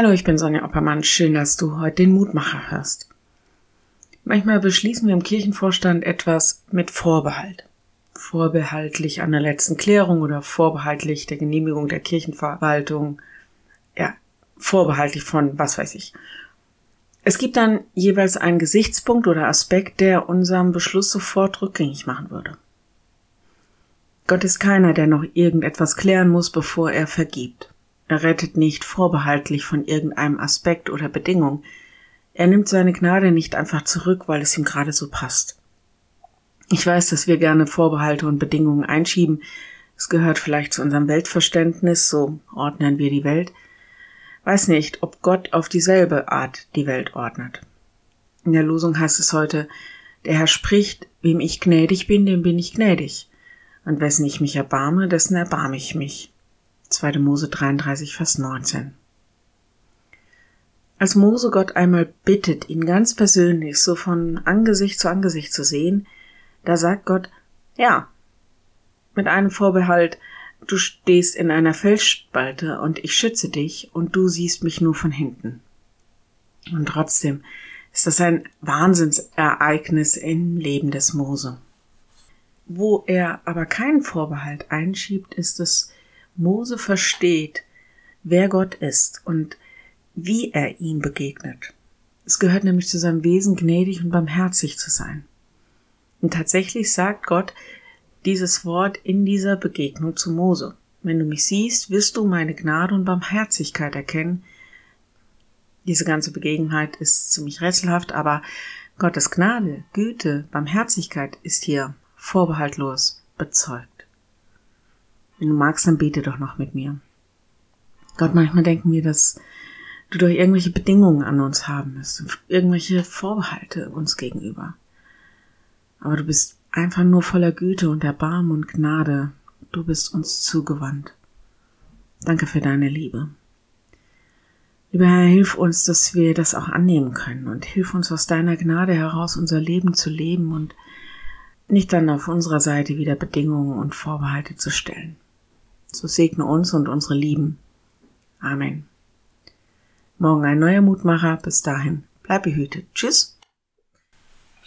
Hallo, ich bin Sonja Oppermann. Schön, dass du heute den Mutmacher hörst. Manchmal beschließen wir im Kirchenvorstand etwas mit Vorbehalt. Vorbehaltlich an der letzten Klärung oder vorbehaltlich der Genehmigung der Kirchenverwaltung. Ja, vorbehaltlich von was weiß ich. Es gibt dann jeweils einen Gesichtspunkt oder Aspekt, der unserem Beschluss sofort rückgängig machen würde. Gott ist keiner, der noch irgendetwas klären muss, bevor er vergibt. Er rettet nicht vorbehaltlich von irgendeinem Aspekt oder Bedingung. Er nimmt seine Gnade nicht einfach zurück, weil es ihm gerade so passt. Ich weiß, dass wir gerne Vorbehalte und Bedingungen einschieben. Es gehört vielleicht zu unserem Weltverständnis, so ordnen wir die Welt. Weiß nicht, ob Gott auf dieselbe Art die Welt ordnet. In der Losung heißt es heute, der Herr spricht, wem ich gnädig bin, dem bin ich gnädig. Und wessen ich mich erbarme, dessen erbarme ich mich. 2. Mose 33, Vers 19. Als Mose Gott einmal bittet, ihn ganz persönlich so von Angesicht zu Angesicht zu sehen, da sagt Gott, ja, mit einem Vorbehalt, du stehst in einer Felsspalte und ich schütze dich und du siehst mich nur von hinten. Und trotzdem ist das ein Wahnsinnsereignis im Leben des Mose. Wo er aber keinen Vorbehalt einschiebt, ist es, Mose versteht, wer Gott ist und wie er ihm begegnet. Es gehört nämlich zu seinem Wesen, gnädig und barmherzig zu sein. Und tatsächlich sagt Gott dieses Wort in dieser Begegnung zu Mose. Wenn du mich siehst, wirst du meine Gnade und Barmherzigkeit erkennen. Diese ganze Begebenheit ist ziemlich rätselhaft, aber Gottes Gnade, Güte, Barmherzigkeit ist hier vorbehaltlos bezeugt. Wenn du magst, dann bete doch noch mit mir. Gott, manchmal denken wir, dass du doch irgendwelche Bedingungen an uns haben musst, irgendwelche Vorbehalte uns gegenüber. Aber du bist einfach nur voller Güte und Erbarmen und Gnade. Du bist uns zugewandt. Danke für deine Liebe. Lieber Herr, hilf uns, dass wir das auch annehmen können und hilf uns aus deiner Gnade heraus unser Leben zu leben und nicht dann auf unserer Seite wieder Bedingungen und Vorbehalte zu stellen. So segne uns und unsere Lieben. Amen. Morgen ein neuer Mutmacher. Bis dahin. Bleib behütet. Tschüss.